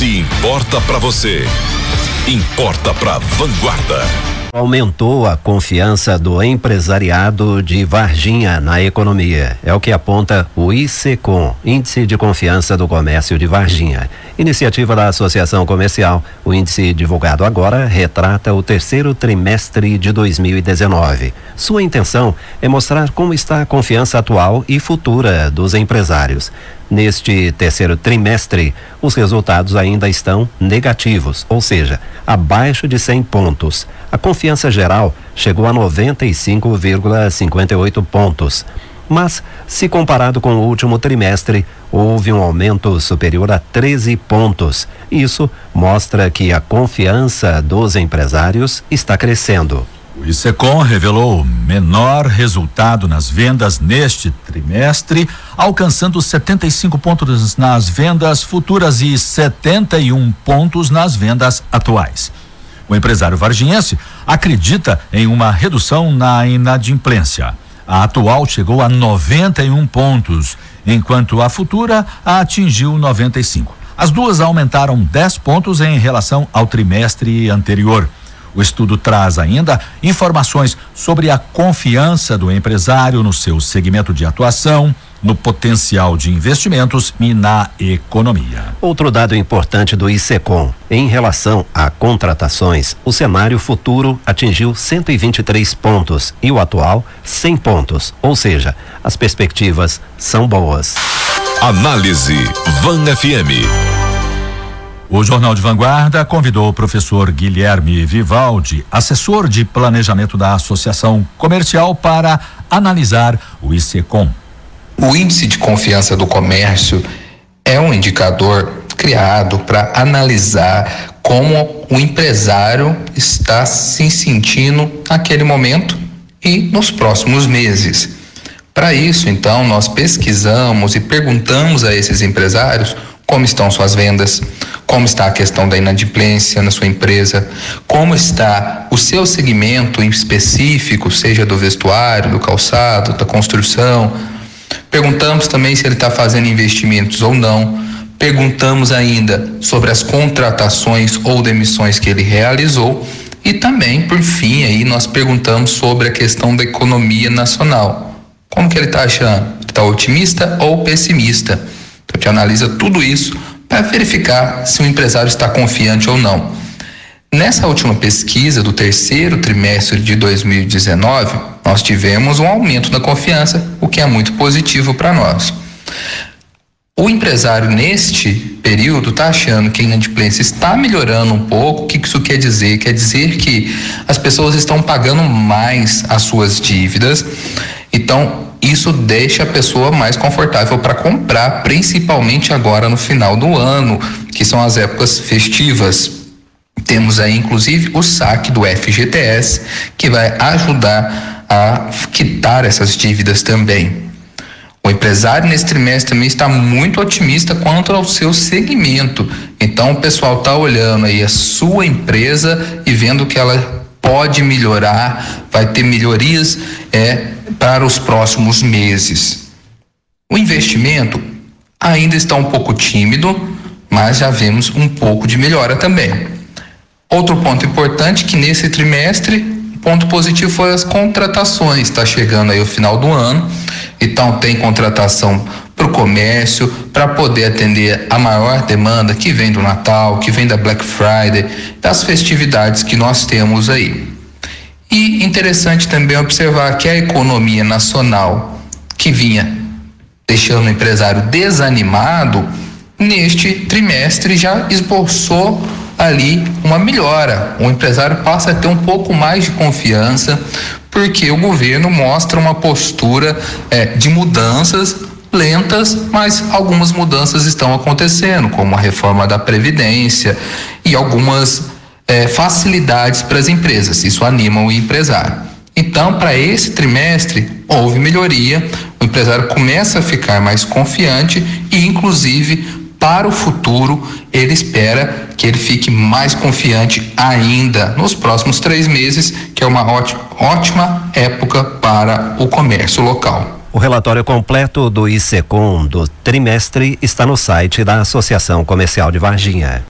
Se importa para você, importa para Vanguarda. Aumentou a confiança do empresariado de Varginha na economia. É o que aponta o ICCOM, Índice de Confiança do Comércio de Varginha. Iniciativa da Associação Comercial, o índice divulgado agora retrata o terceiro trimestre de 2019. Sua intenção é mostrar como está a confiança atual e futura dos empresários. Neste terceiro trimestre, os resultados ainda estão negativos, ou seja, abaixo de 100 pontos. A confiança geral chegou a 95,58 pontos. Mas, se comparado com o último trimestre, houve um aumento superior a 13 pontos. Isso mostra que a confiança dos empresários está crescendo. O ICECOM revelou menor resultado nas vendas neste trimestre, alcançando 75 pontos nas vendas futuras e 71 pontos nas vendas atuais. O empresário varginhense acredita em uma redução na inadimplência. A atual chegou a 91 pontos, enquanto a futura atingiu 95. As duas aumentaram 10 pontos em relação ao trimestre anterior. O estudo traz ainda informações sobre a confiança do empresário no seu segmento de atuação, no potencial de investimentos e na economia. Outro dado importante do ICECOM, em relação a contratações, o cenário futuro atingiu 123 pontos e o atual 100 pontos, ou seja, as perspectivas são boas. Análise Van FM. O Jornal de Vanguarda convidou o professor Guilherme Vivaldi, assessor de planejamento da Associação Comercial, para analisar o ICECOM. O Índice de Confiança do Comércio é um indicador criado para analisar como o empresário está se sentindo naquele momento e nos próximos meses. Para isso, então, nós pesquisamos e perguntamos a esses empresários como estão suas vendas, como está a questão da inadimplência na sua empresa, como está o seu segmento em específico, seja do vestuário, do calçado, da construção. Perguntamos também se ele está fazendo investimentos ou não. Perguntamos ainda sobre as contratações ou demissões que ele realizou e também, por fim, aí nós perguntamos sobre a questão da economia nacional. Como que ele está achando? Está otimista ou pessimista? Gente analisa tudo isso para verificar se o empresário está confiante ou não. Nessa última pesquisa do terceiro trimestre de 2019, nós tivemos um aumento da confiança, o que é muito positivo para nós. O empresário neste período está achando que a inadimplência está melhorando um pouco. O que isso quer dizer? Quer dizer que as pessoas estão pagando mais as suas dívidas. Então, isso deixa a pessoa mais confortável para comprar, principalmente agora no final do ano, que são as épocas festivas. Temos aí, inclusive, o saque do FGTS, que vai ajudar a quitar essas dívidas também. O empresário nesse trimestre também está muito otimista quanto ao seu segmento. Então, o pessoal está olhando aí a sua empresa e vendo que ela pode melhorar, vai ter melhorias é, para os próximos meses. O investimento ainda está um pouco tímido, mas já vemos um pouco de melhora também. Outro ponto importante que nesse trimestre, ponto positivo foi as contratações. Está chegando aí o final do ano, então tem contratação para o comércio, para poder atender a maior demanda que vem do Natal, que vem da Black Friday, das festividades que nós temos aí. E interessante também observar que a economia nacional, que vinha deixando o empresário desanimado, neste trimestre já esboçou ali uma melhora. O empresário passa a ter um pouco mais de confiança, porque o governo mostra uma postura é, de mudanças lentas, mas algumas mudanças estão acontecendo, como a reforma da Previdência e algumas é, facilidades para as empresas. Isso anima o empresário. Então, para esse trimestre, houve melhoria, o empresário começa a ficar mais confiante e, inclusive, para o futuro, ele espera que ele fique mais confiante ainda nos próximos três meses, que é uma ótima, época para o comércio local. O relatório completo do ICECOM do trimestre está no site da Associação Comercial de Varginha.